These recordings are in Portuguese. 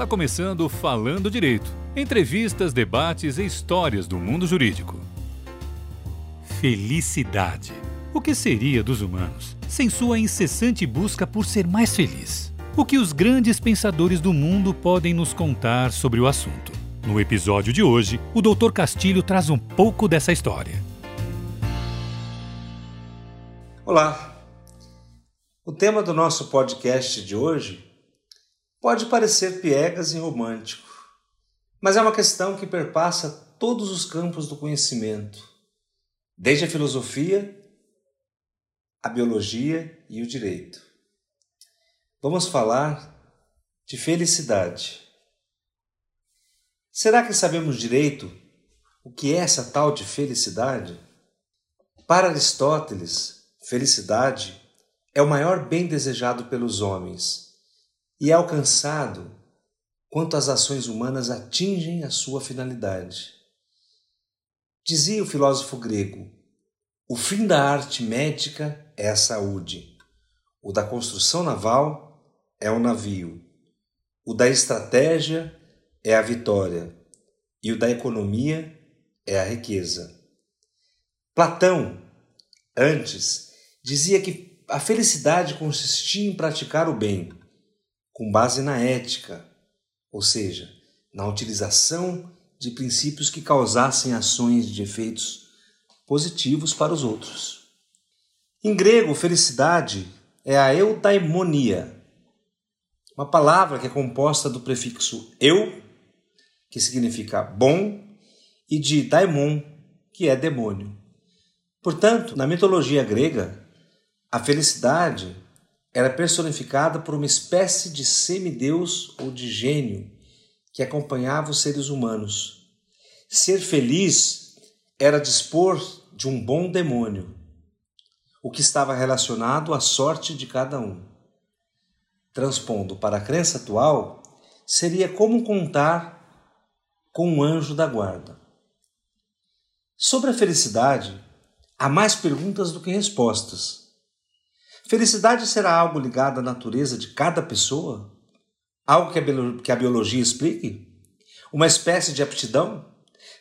Está começando Falando Direito. Entrevistas, debates e histórias do mundo jurídico. Felicidade. O que seria dos humanos sem sua incessante busca por ser mais feliz? O que os grandes pensadores do mundo podem nos contar sobre o assunto? No episódio de hoje, o Dr. Castilho traz um pouco dessa história. Olá! O tema do nosso podcast de hoje pode parecer piegas e romântico, mas é uma questão que perpassa todos os campos do conhecimento, desde a filosofia, a biologia e o direito. Vamos falar de felicidade. Será que sabemos direito o que é essa tal de felicidade? Para Aristóteles, felicidade é o maior bem desejado pelos homens e é alcançado quanto as ações humanas atingem a sua finalidade. Dizia o filósofo grego: o fim da arte médica é a saúde, o da construção naval é o navio, o da estratégia é a vitória e o da economia é a riqueza. Platão, antes, dizia que a felicidade consistia em praticar o bem com base na ética, ou seja, na utilização de princípios que causassem ações de efeitos positivos para os outros. Em grego, felicidade é a eudaimonia, uma palavra que é composta do prefixo eu, que significa bom, e de daimon, que é demônio. Portanto, na mitologia grega, a felicidade era personificada por uma espécie de semideus ou de gênio que acompanhava os seres humanos. Ser feliz era dispor de um bom demônio, o que estava relacionado à sorte de cada um. Transpondo para a crença atual, seria como contar com um anjo da guarda. Sobre a felicidade, há mais perguntas do que respostas. Felicidade será algo ligado à natureza de cada pessoa? Algo que a biologia explique? Uma espécie de aptidão?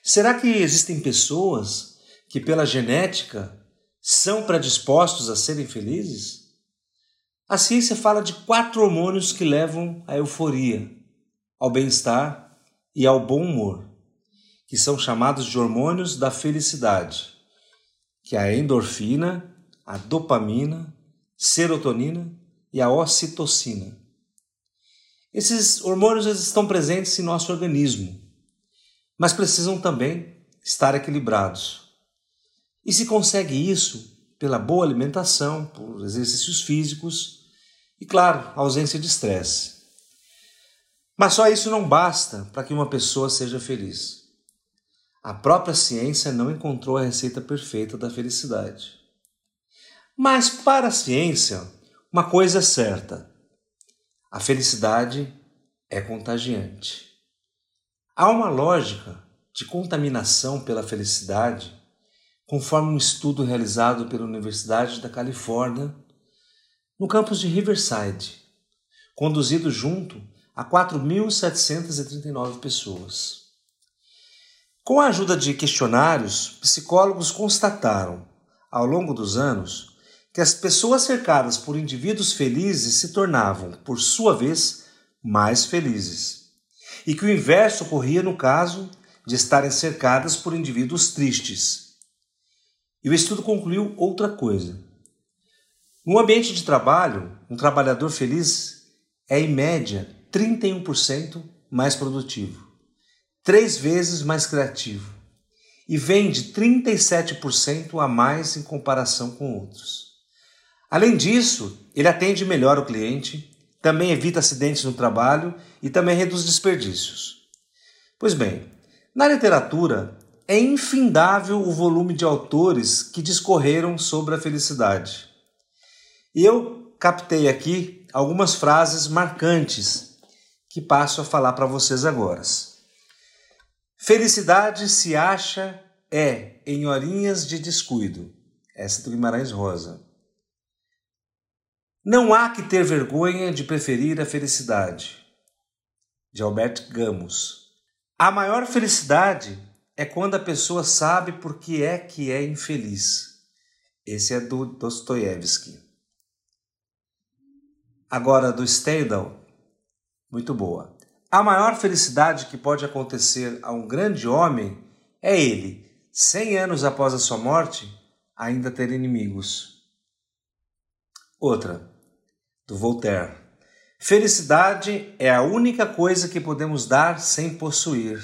Será que existem pessoas que, pela genética, são predispostos a serem felizes? A ciência fala de quatro hormônios que levam à euforia, ao bem-estar e ao bom humor, que são chamados de hormônios da felicidade, que é a endorfina, a dopamina, serotonina e a ocitocina. Esses hormônios estão presentes em nosso organismo, mas precisam também estar equilibrados. E se consegue isso pela boa alimentação, por exercícios físicos e, claro, ausência de estresse. Mas só isso não basta para que uma pessoa seja feliz. A própria ciência não encontrou a receita perfeita da felicidade. Mas para a ciência, uma coisa é certa: a felicidade é contagiante. Há uma lógica de contaminação pela felicidade, conforme um estudo realizado pela Universidade da Califórnia, no campus de Riverside, conduzido junto a 4.739 pessoas. Com a ajuda de questionários, psicólogos constataram, ao longo dos anos, que as pessoas cercadas por indivíduos felizes se tornavam, por sua vez, mais felizes, e que o inverso ocorria no caso de estarem cercadas por indivíduos tristes. E o estudo concluiu outra coisa. No ambiente de trabalho, um trabalhador feliz é, em média, 31% mais produtivo, três vezes mais criativo e vende 37% a mais em comparação com outros. Além disso, ele atende melhor o cliente, também evita acidentes no trabalho e também reduz desperdícios. Pois bem, na literatura é infindável o volume de autores que discorreram sobre a felicidade. E eu captei aqui algumas frases marcantes que passo a falar para vocês agora. Felicidade se acha é em horinhas de descuido. Essa é do Guimarães Rosa. Não há que ter vergonha de preferir a felicidade. de Albert Camus. A maior felicidade é quando a pessoa sabe por que é que é infeliz. Esse é do Dostoiévski. Agora, do Stendhal, muito boa. A maior felicidade que pode acontecer a um grande homem é ele, cem anos após a sua morte, ainda ter inimigos. Outra, do Voltaire. Felicidade é a única coisa que podemos dar sem possuir.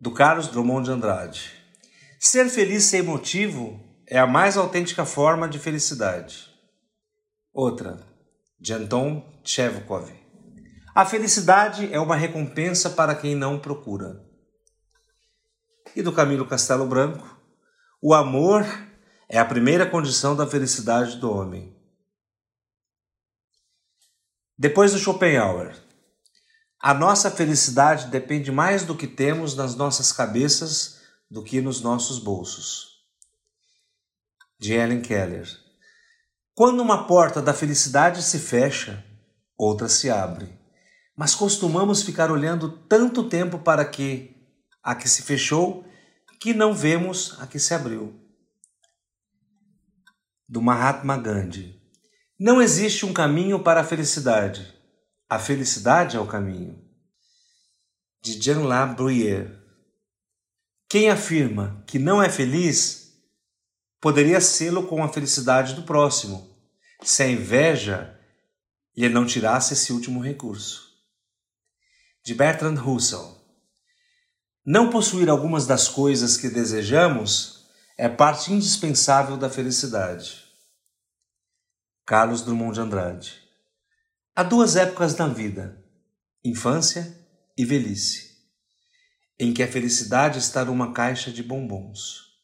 Do Carlos Drummond de Andrade. Ser feliz sem motivo é a mais autêntica forma de felicidade. Outra, de Anton Chekhov. A felicidade é uma recompensa para quem não procura. E do Camilo Castelo Branco, o amor é a primeira condição da felicidade do homem. Depois do Schopenhauer, a nossa felicidade depende mais do que temos nas nossas cabeças do que nos nossos bolsos. De Ellen Keller. Quando uma porta da felicidade se fecha, outra se abre. Mas costumamos ficar olhando tanto tempo para que a que se fechou que não vemos a que se abriu. Do Mahatma Gandhi. Não existe um caminho para a felicidade. A felicidade é o caminho. De Jean La Bruyère. Quem afirma que não é feliz poderia sê-lo com a felicidade do próximo, se a inveja lhe não tirasse esse último recurso. De Bertrand Russell. Não possuir algumas das coisas que desejamos é parte indispensável da felicidade. Carlos Drummond de Andrade. Há duas épocas na vida, infância e velhice, em que a felicidade está numa caixa de bombons.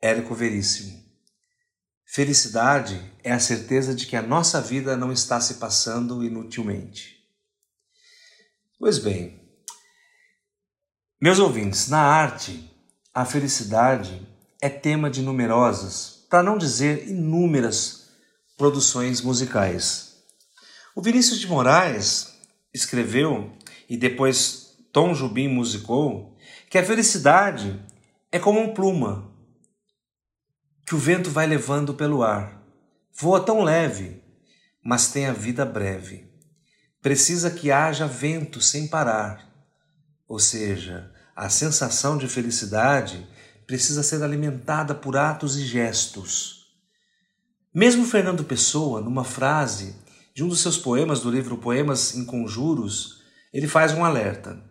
Érico Veríssimo. Felicidade é a certeza de que a nossa vida não está se passando inutilmente. Pois bem, meus ouvintes, na arte, a felicidade é tema de numerosas, para não dizer inúmeras, produções musicais. O Vinícius de Moraes escreveu, e depois Tom Jubim musicou, que a felicidade é como um pluma que o vento vai levando pelo ar. Voa tão leve, mas tem a vida breve. Precisa que haja vento sem parar ou seja, a sensação de felicidade precisa ser alimentada por atos e gestos. Mesmo Fernando Pessoa, numa frase de um dos seus poemas do livro Poemas em Conjuros, ele faz um alerta.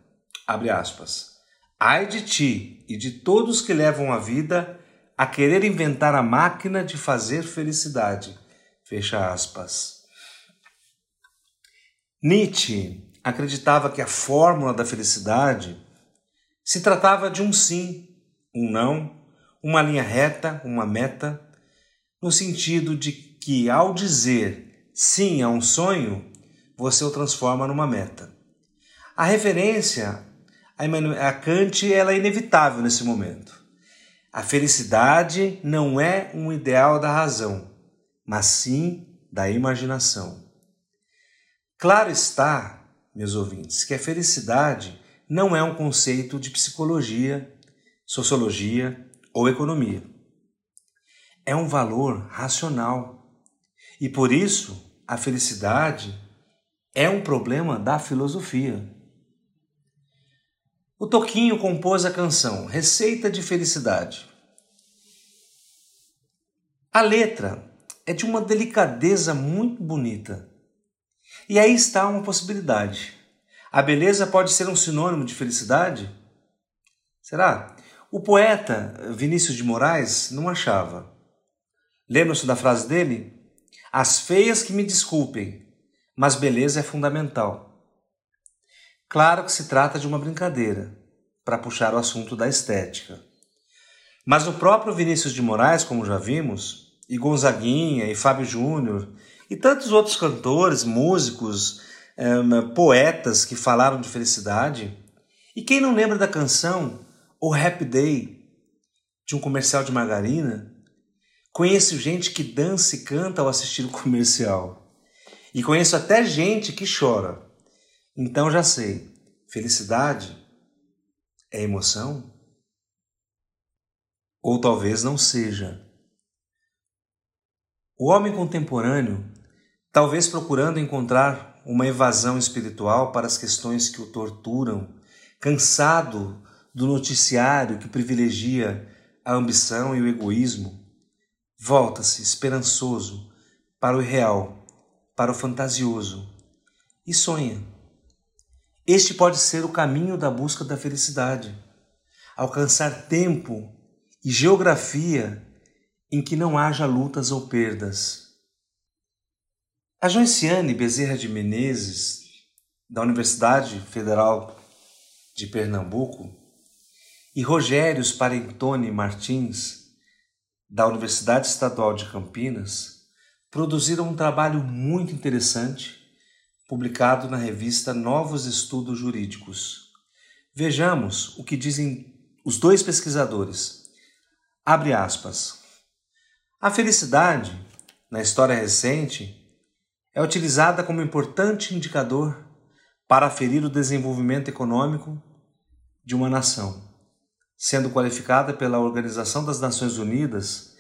Abre aspas. Ai de ti e de todos que levam a vida a querer inventar a máquina de fazer felicidade. Fecha aspas. Nietzsche acreditava que a fórmula da felicidade se tratava de um sim, um não, uma linha reta, uma meta, no sentido de que ao dizer sim a um sonho, você o transforma numa meta. A referência a Kant ela é inevitável nesse momento. A felicidade não é um ideal da razão, mas sim da imaginação. Claro está meus ouvintes, que a felicidade não é um conceito de psicologia, sociologia ou economia. É um valor racional. E por isso, a felicidade é um problema da filosofia. O Toquinho compôs a canção Receita de Felicidade. A letra é de uma delicadeza muito bonita e aí está uma possibilidade. A beleza pode ser um sinônimo de felicidade? Será? O poeta Vinícius de Moraes não achava. Lembram-se da frase dele? As feias que me desculpem, mas beleza é fundamental. Claro que se trata de uma brincadeira, para puxar o assunto da estética. Mas o próprio Vinícius de Moraes, como já vimos, e Gonzaguinha e Fábio Júnior e tantos outros cantores, músicos, um, poetas que falaram de felicidade. E quem não lembra da canção O Happy Day, de um comercial de margarina? Conheço gente que dança e canta ao assistir o comercial. E conheço até gente que chora. Então já sei, felicidade é emoção? Ou talvez não seja. O homem contemporâneo, talvez procurando encontrar uma evasão espiritual para as questões que o torturam, cansado do noticiário que privilegia a ambição e o egoísmo, volta-se esperançoso para o irreal, para o fantasioso e sonha. Este pode ser o caminho da busca da felicidade, alcançar tempo e geografia em que não haja lutas ou perdas. A Joiciane Bezerra de Menezes, da Universidade Federal de Pernambuco, e Rogério Sparentoni Martins, da Universidade Estadual de Campinas, produziram um trabalho muito interessante, publicado na revista Novos Estudos Jurídicos. Vejamos o que dizem os dois pesquisadores. Abre aspas. A felicidade, na história recente, é utilizada como importante indicador para aferir o desenvolvimento econômico de uma nação sendo qualificada pela Organização das Nações Unidas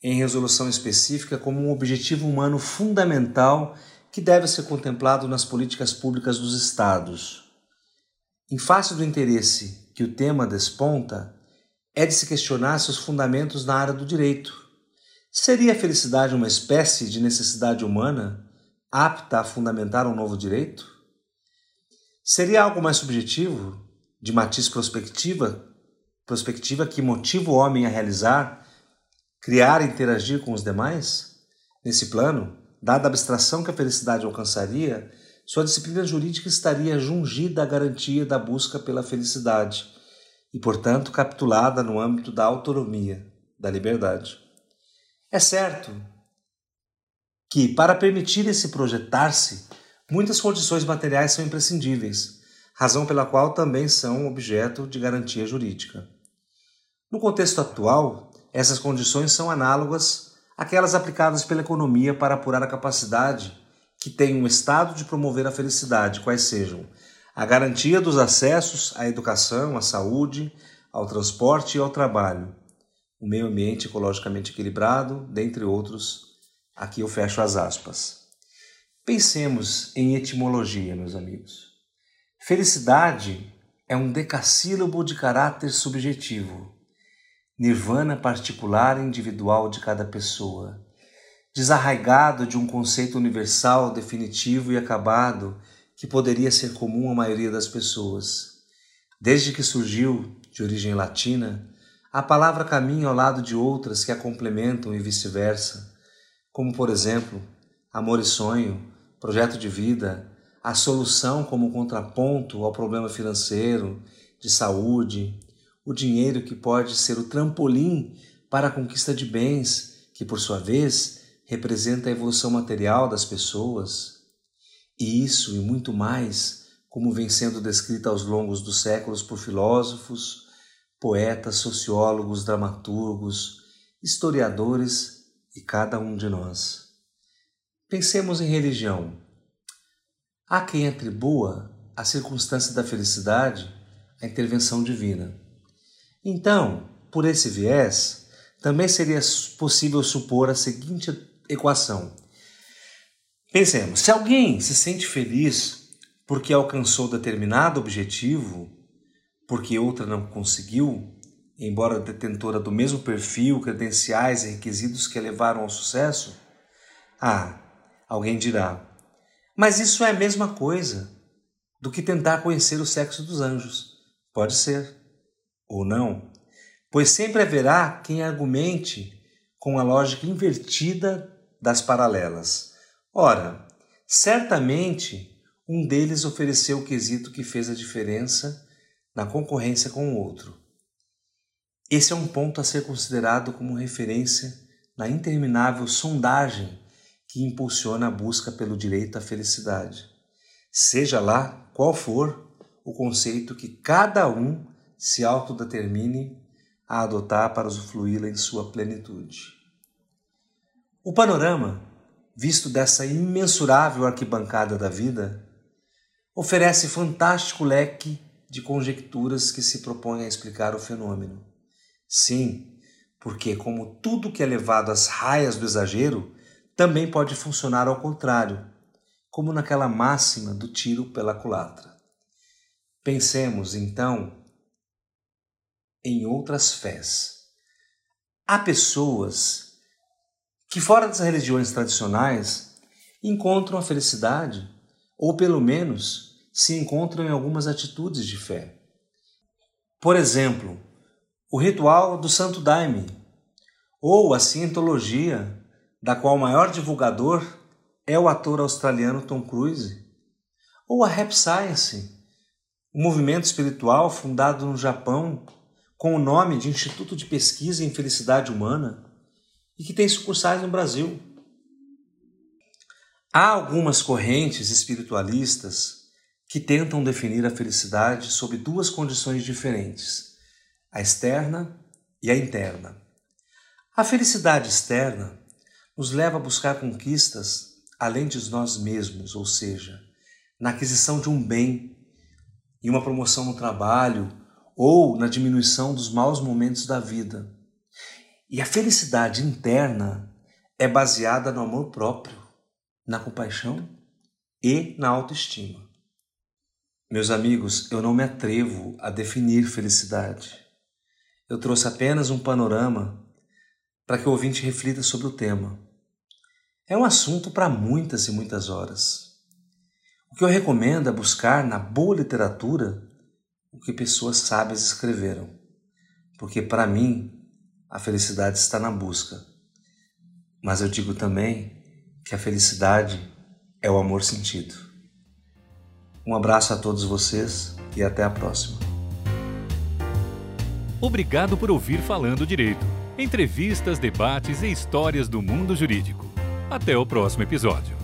em resolução específica como um objetivo humano fundamental que deve ser contemplado nas políticas públicas dos Estados. Em face do interesse que o tema desponta, é de se questionar seus fundamentos na área do direito. Seria a felicidade uma espécie de necessidade humana apta a fundamentar um novo direito? Seria algo mais subjetivo, de matiz prospectiva, perspectiva que motiva o homem a realizar, criar e interagir com os demais? Nesse plano, dada a abstração que a felicidade alcançaria, sua disciplina jurídica estaria jungida à garantia da busca pela felicidade e, portanto, capitulada no âmbito da autonomia, da liberdade. É certo que, para permitir esse projetar-se, muitas condições materiais são imprescindíveis, razão pela qual também são objeto de garantia jurídica. No contexto atual, essas condições são análogas àquelas aplicadas pela economia para apurar a capacidade que tem um Estado de promover a felicidade, quais sejam a garantia dos acessos à educação, à saúde, ao transporte e ao trabalho, o meio ambiente ecologicamente equilibrado, dentre outros. Aqui eu fecho as aspas. Pensemos em etimologia, meus amigos. Felicidade é um decassílabo de caráter subjetivo nirvana particular e individual de cada pessoa, desarraigado de um conceito universal, definitivo e acabado que poderia ser comum à maioria das pessoas. Desde que surgiu, de origem latina, a palavra caminha ao lado de outras que a complementam e vice-versa, como, por exemplo, amor e sonho, projeto de vida, a solução como contraponto ao problema financeiro, de saúde, o dinheiro que pode ser o trampolim para a conquista de bens, que por sua vez representa a evolução material das pessoas. E isso e muito mais, como vem sendo descrito aos longos dos séculos por filósofos, poetas, sociólogos, dramaturgos, historiadores e cada um de nós. Pensemos em religião. Há quem atribua a circunstância da felicidade à intervenção divina. Então, por esse viés, também seria possível supor a seguinte equação. Pensemos: se alguém se sente feliz porque alcançou determinado objetivo, porque outra não conseguiu, embora detentora do mesmo perfil, credenciais e requisitos que a levaram ao sucesso, ah, alguém dirá: mas isso é a mesma coisa do que tentar conhecer o sexo dos anjos. Pode ser ou não, pois sempre haverá quem argumente com a lógica invertida das paralelas. Ora, certamente um deles ofereceu o quesito que fez a diferença na concorrência com o outro. Esse é um ponto a ser considerado como referência na interminável sondagem que impulsiona a busca pelo direito à felicidade. Seja lá qual for o conceito que cada um se autodetermine a adotar para usufruí-la em sua plenitude. O panorama visto dessa imensurável arquibancada da vida, oferece fantástico leque de conjecturas que se propõem a explicar o fenômeno. Sim, porque, como tudo que é levado às raias do exagero, também pode funcionar ao contrário, como naquela máxima do tiro pela culatra. Pensemos, então, em outras fés. Há pessoas que, fora das religiões tradicionais, encontram a felicidade, ou pelo menos se encontram em algumas atitudes de fé. Por exemplo, o ritual do Santo Daime, ou a cientologia, da qual o maior divulgador é o ator australiano Tom Cruise, ou a Rap Science, um movimento espiritual fundado no Japão com o nome de Instituto de Pesquisa em Felicidade Humana e que tem sucursais no Brasil. Há algumas correntes espiritualistas que tentam definir a felicidade sob duas condições diferentes, a externa e a interna. A felicidade externa nos leva a buscar conquistas além de nós mesmos, ou seja, na aquisição de um bem, em uma promoção no trabalho ou na diminuição dos maus momentos da vida. E a felicidade interna é baseada no amor próprio, na compaixão e na autoestima. Meus amigos, eu não me atrevo a definir felicidade. Eu trouxe apenas um panorama para que o ouvinte reflita sobre o tema. É um assunto para muitas e muitas horas. O que eu recomendo é buscar na boa literatura o que pessoas sábias escreveram, porque para mim a felicidade está na busca. Mas eu digo também que a felicidade é o amor sentido. Um abraço a todos vocês e até a próxima. Obrigado por ouvir Falando Direito. Entrevistas, debates e histórias do mundo jurídico. Até o próximo episódio.